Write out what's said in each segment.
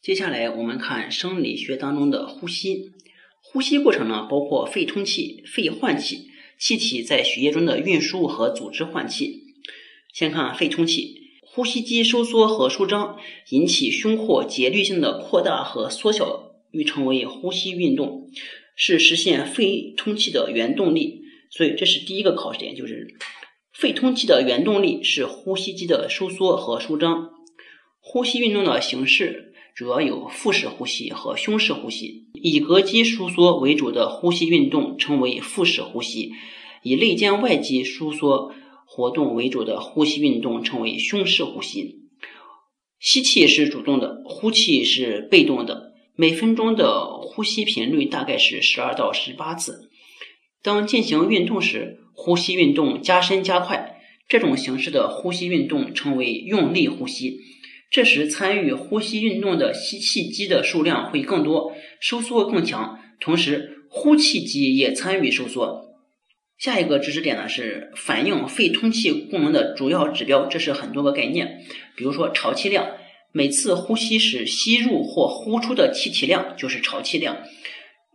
接下来我们看生理学当中的呼吸。呼吸过程呢，包括肺通气、肺换气，气体在血液中的运输和组织换气。先看肺通气，呼吸肌收缩和舒张，引起胸廓节律性的扩大和缩小，欲称为呼吸运动，是实现肺通气的原动力。所以这是第一个考试点，就是肺通气的原动力是呼吸肌的收缩和舒张。呼吸运动的形式。主要有腹式呼吸和胸式呼吸。以膈肌收缩为主的呼吸运动称为腹式呼吸；以肋间外肌收缩活动为主的呼吸运动称为胸式呼吸。吸气是主动的，呼气是被动的。每分钟的呼吸频率大概是十二到十八次。当进行运动时，呼吸运动加深加快，这种形式的呼吸运动称为用力呼吸。这时，参与呼吸运动的吸气肌的数量会更多，收缩更强，同时呼气肌也参与收缩。下一个知识点呢是反映肺通气功能的主要指标，这是很多个概念，比如说潮气量，每次呼吸时吸入或呼出的气体量就是潮气量。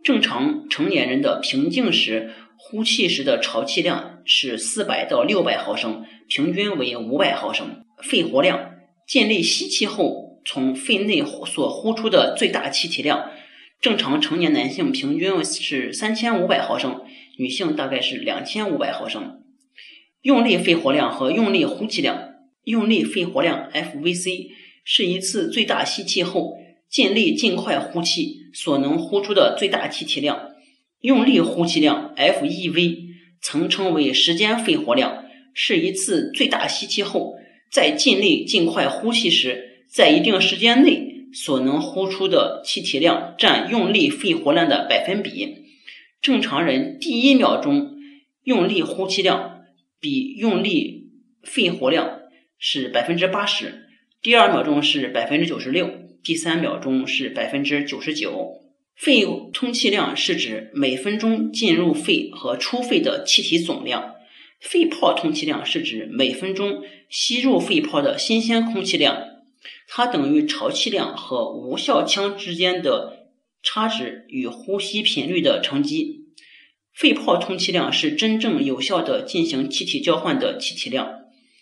正常成年人的平静时呼气时的潮气量是四百到六百毫升，平均为五百毫升。肺活量。尽力吸气后，从肺内所呼出的最大气体量，正常成年男性平均是三千五百毫升，女性大概是两千五百毫升。用力肺活量和用力呼气量，用力肺活量 FVC 是一次最大吸气后尽力尽快呼气所能呼出的最大气体量。用力呼气量 FEV 曾称为时间肺活量，是一次最大吸气后。在尽力尽快呼气时，在一定时间内所能呼出的气体量占用力肺活量的百分比。正常人第一秒钟用力呼气量比用力肺活量是百分之八十，第二秒钟是百分之九十六，第三秒钟是百分之九十九。肺通气量是指每分钟进入肺和出肺的气体总量。肺泡通气量是指每分钟吸入肺泡的新鲜空气量，它等于潮气量和无效腔之间的差值与呼吸频率的乘积。肺泡通气量是真正有效的进行气体交换的气体量。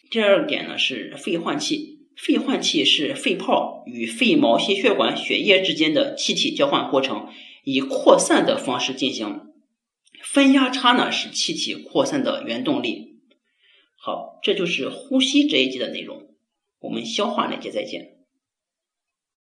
第二点呢是肺换气，肺换气是肺泡与肺毛细血管血液之间的气体交换过程，以扩散的方式进行。分压差呢是气体扩散的原动力。好，这就是呼吸这一节的内容。我们消化那节再见。